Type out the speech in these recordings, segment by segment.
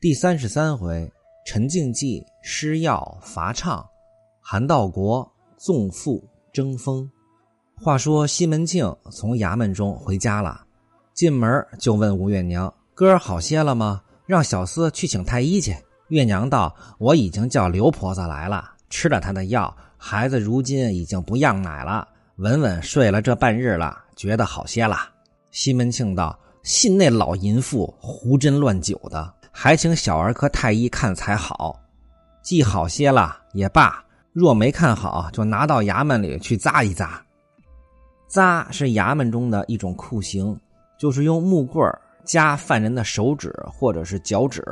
第三十三回，陈静济施药伐唱，韩道国纵富争锋。话说西门庆从衙门中回家了，进门就问吴月娘：“哥好些了吗？让小厮去请太医去。”月娘道：“我已经叫刘婆子来了，吃了她的药，孩子如今已经不漾奶了，稳稳睡了这半日了，觉得好些了。”西门庆道：“信那老淫妇胡针乱酒的。”还请小儿科太医看才好，既好些了也罢。若没看好，就拿到衙门里去扎一扎。扎是衙门中的一种酷刑，就是用木棍夹犯人的手指或者是脚趾。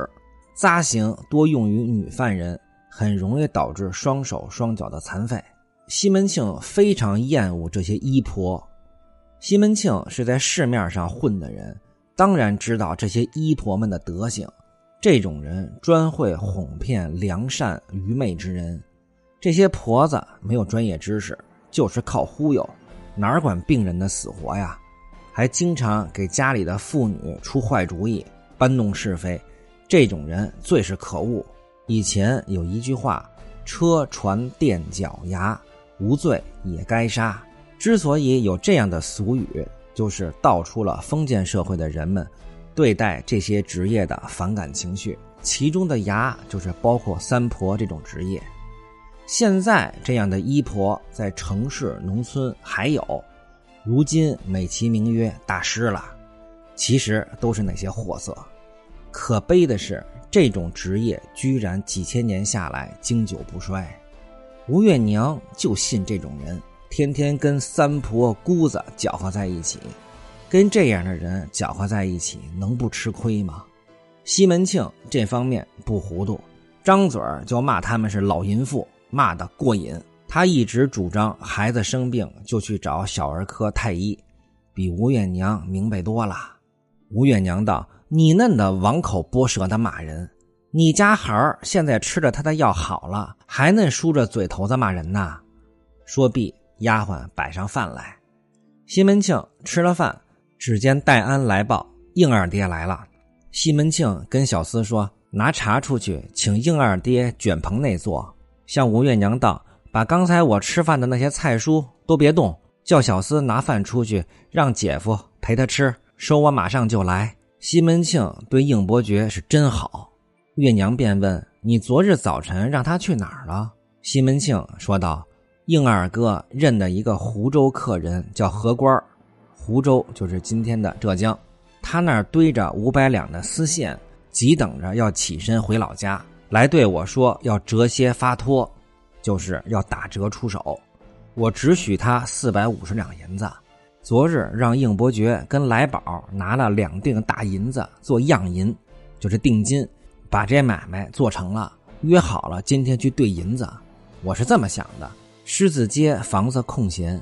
扎刑多用于女犯人，很容易导致双手双脚的残废。西门庆非常厌恶这些医婆。西门庆是在市面上混的人，当然知道这些医婆们的德行。这种人专会哄骗良善愚昧之人，这些婆子没有专业知识，就是靠忽悠，哪管病人的死活呀？还经常给家里的妇女出坏主意，搬弄是非。这种人最是可恶。以前有一句话：“车船垫脚牙，无罪也该杀。”之所以有这样的俗语，就是道出了封建社会的人们。对待这些职业的反感情绪，其中的“牙”就是包括三婆这种职业。现在这样的医婆在城市、农村还有，如今美其名曰大师了，其实都是那些货色。可悲的是，这种职业居然几千年下来经久不衰。吴月娘就信这种人，天天跟三婆、姑子搅和在一起。跟这样的人搅和在一起，能不吃亏吗？西门庆这方面不糊涂，张嘴就骂他们是老淫妇，骂得过瘾。他一直主张孩子生病就去找小儿科太医，比吴月娘明白多了。吴月娘道：“你嫩的王口拨舌的骂人，你家孩儿现在吃着他的药好了，还嫩梳着嘴头子骂人呢。”说毕，丫鬟摆上饭来，西门庆吃了饭。只见戴安来报，应二爹来了。西门庆跟小厮说：“拿茶出去，请应二爹卷棚内坐。”向吴月娘道：“把刚才我吃饭的那些菜蔬都别动，叫小厮拿饭出去，让姐夫陪他吃。说我马上就来。”西门庆对应伯爵是真好。月娘便问：“你昨日早晨让他去哪儿了？”西门庆说道：“应二哥认的一个湖州客人，叫何官儿湖州就是今天的浙江，他那儿堆着五百两的丝线，急等着要起身回老家，来对我说要折些发托，就是要打折出手。我只许他四百五十两银子。昨日让应伯爵跟来宝拿了两锭大银子做样银，就是定金，把这买卖做成了，约好了今天去兑银子。我是这么想的：狮子街房子空闲。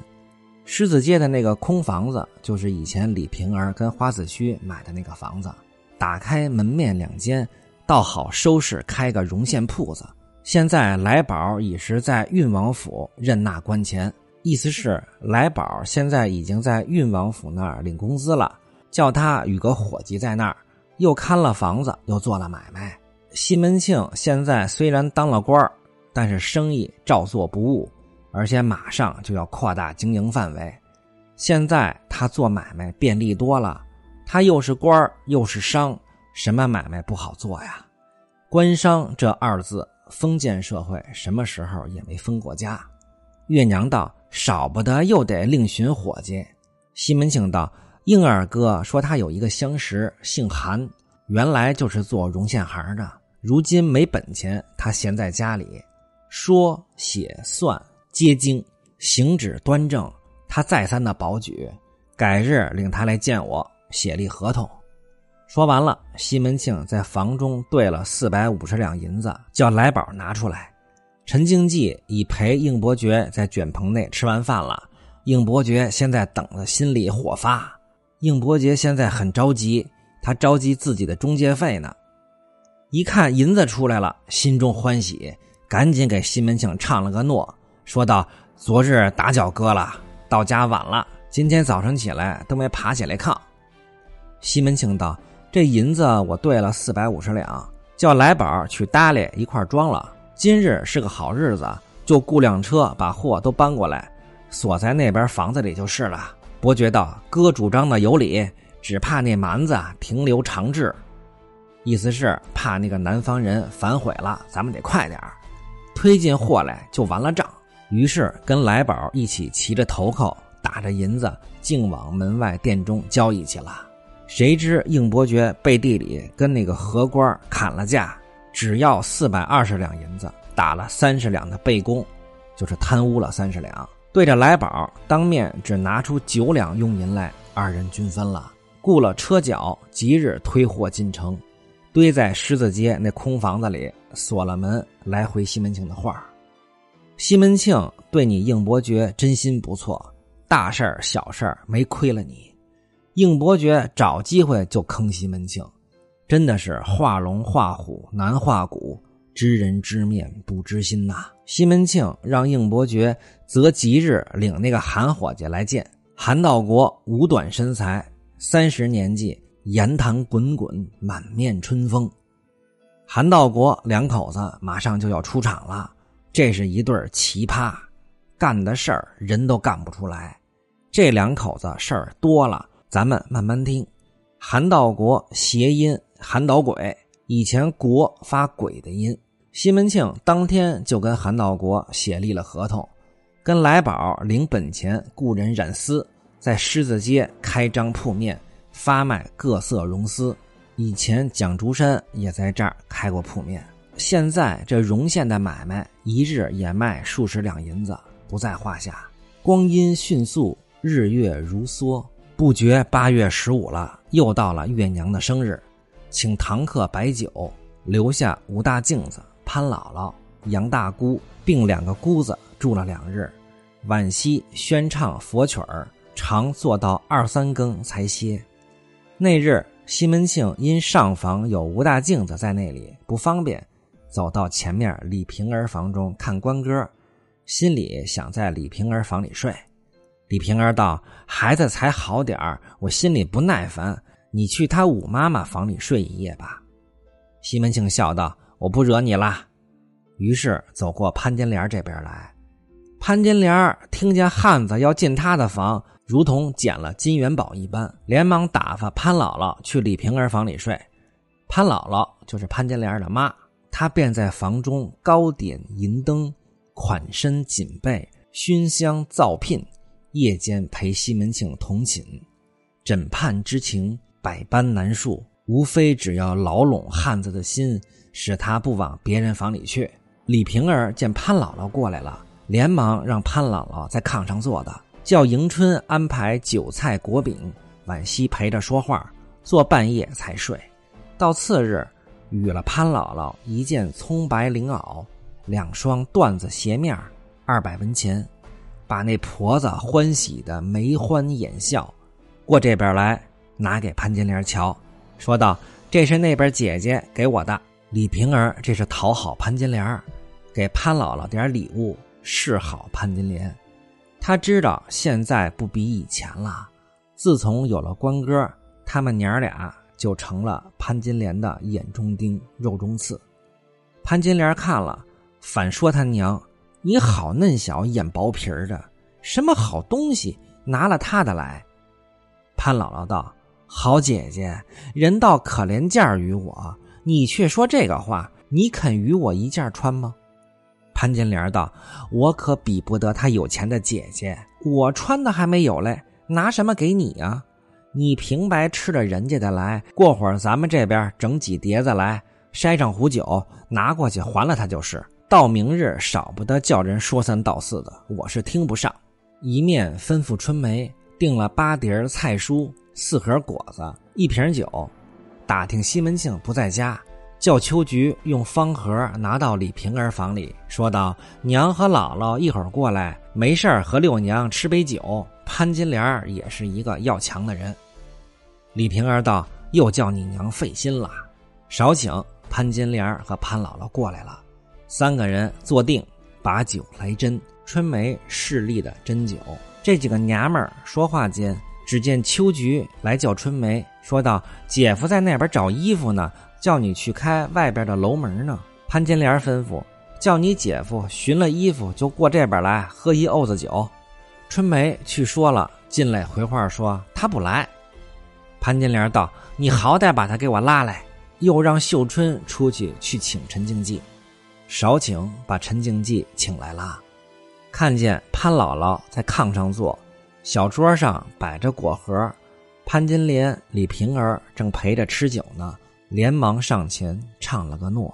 狮子街的那个空房子，就是以前李瓶儿跟花子虚买的那个房子。打开门面两间，倒好收拾开个绒线铺子。现在来宝已是在运王府任纳官钱，意思是来宝现在已经在运王府那儿领工资了，叫他与个伙计在那儿，又看了房子，又做了买卖。西门庆现在虽然当了官但是生意照做不误。而且马上就要扩大经营范围，现在他做买卖便利多了，他又是官又是商，什么买卖不好做呀？官商这二字，封建社会什么时候也没分过家。月娘道：“少不得又得另寻伙计。”西门庆道：“应二哥说他有一个相识，姓韩，原来就是做绒线行的，如今没本钱，他闲在家里，说写算。”接经，行止端正，他再三的保举，改日领他来见我，写立合同。说完了，西门庆在房中兑了四百五十两银子，叫来宝拿出来。陈经济已陪应伯爵在卷棚内吃完饭了，应伯爵现在等的心里火发。应伯爵现在很着急，他着急自己的中介费呢。一看银子出来了，心中欢喜，赶紧给西门庆唱了个诺。说道：“昨日打搅哥了，到家晚了，今天早晨起来都没爬起来炕。”西门庆道：“这银子我兑了四百五十两，叫来宝去搭理一块装了。今日是个好日子，就雇辆车把货都搬过来，锁在那边房子里就是了。伯爵道：“哥主张的有理，只怕那蛮子停留长治。”意思是怕那个南方人反悔了，咱们得快点推进货来就完了账。于是跟来宝一起骑着头扣，打着银子，竟往门外店中交易去了。谁知应伯爵背地里跟那个荷官砍了价。只要四百二十两银子，打了三十两的背工，就是贪污了三十两。对着来宝当面只拿出九两佣银来，二人均分了。雇了车脚，即日推货进城，堆在狮子街那空房子里，锁了门，来回西门庆的话。西门庆对你应伯爵真心不错，大事儿小事儿没亏了你。应伯爵找机会就坑西门庆。真的是画龙画虎难画骨，知人知面不知心呐！西门庆让应伯爵择吉日领那个韩伙计来见韩道国，五短身材，三十年纪，言谈滚滚，满面春风。韩道国两口子马上就要出场了，这是一对奇葩，干的事儿人都干不出来。这两口子事儿多了，咱们慢慢听。韩道国谐音。韩导鬼以前国发鬼的音，西门庆当天就跟韩道国写立了合同，跟来宝领本钱雇人染丝，在狮子街开张铺面发卖各色绒丝。以前蒋竹山也在这儿开过铺面。现在这绒线的买卖一日也卖数十两银子，不在话下。光阴迅速，日月如梭，不觉八月十五了，又到了月娘的生日。请堂客摆酒，留下吴大镜子、潘姥姥、杨大姑，并两个姑子住了两日。晚夕宣唱佛曲儿，常做到二三更才歇。那日西门庆因上房有吴大镜子在那里不方便，走到前面李瓶儿房中看官哥，心里想在李瓶儿房里睡。李瓶儿道：“孩子才好点儿，我心里不耐烦。”你去他五妈妈房里睡一夜吧。西门庆笑道：“我不惹你啦。”于是走过潘金莲这边来。潘金莲听见汉子要进他的房，如同捡了金元宝一般，连忙打发潘姥姥去李瓶儿房里睡。潘姥姥就是潘金莲的妈，他便在房中高点银灯，款身锦被，熏香皂聘，夜间陪西门庆同寝，枕畔之情。百般难述，无非只要牢笼汉子的心，使他不往别人房里去。李瓶儿见潘姥姥过来了，连忙让潘姥姥在炕上坐的，叫迎春安排酒菜果饼，婉惜陪着说话，坐半夜才睡。到次日，与了潘姥姥一件葱白绫袄，两双缎子鞋面，二百文钱，把那婆子欢喜的眉欢眼笑，过这边来。拿给潘金莲瞧，说道：“这是那边姐姐给我的。”李瓶儿这是讨好潘金莲，给潘姥姥点礼物示好潘金莲。他知道现在不比以前了。自从有了官哥，他们娘俩就成了潘金莲的眼中钉、肉中刺。潘金莲看了，反说他娘：“你好嫩小，眼薄皮儿的，什么好东西拿了他的来？”潘姥姥道。好姐姐，人道可怜件于我，你却说这个话，你肯与我一件穿吗？潘金莲道：“我可比不得他有钱的姐姐，我穿的还没有嘞，拿什么给你啊？你平白吃了人家的来，过会儿咱们这边整几碟子来，筛上壶酒，拿过去还了他就是。到明日少不得叫人说三道四的，我是听不上。一面吩咐春梅订了八碟菜蔬。”四盒果子，一瓶酒，打听西门庆不在家，叫秋菊用方盒拿到李瓶儿房里，说道：“娘和姥姥一会儿过来，没事和六娘吃杯酒。”潘金莲也是一个要强的人。李瓶儿道：“又叫你娘费心了。”少请潘金莲和潘姥姥过来了，三个人坐定，把酒来斟。春梅势利的斟酒，这几个娘们儿说话间。只见秋菊来叫春梅，说道：“姐夫在那边找衣服呢，叫你去开外边的楼门呢。潘金莲吩咐，叫你姐夫寻了衣服就过这边来喝一瓯子酒。春梅去说了，进来回话说他不来。潘金莲道：“你好歹把他给我拉来。”又让秀春出去去请陈静济。少请把陈静济请来了，看见潘姥姥在炕上坐，小桌上摆着果盒，潘金莲、李瓶儿正陪着吃酒呢，连忙上前唱了个诺。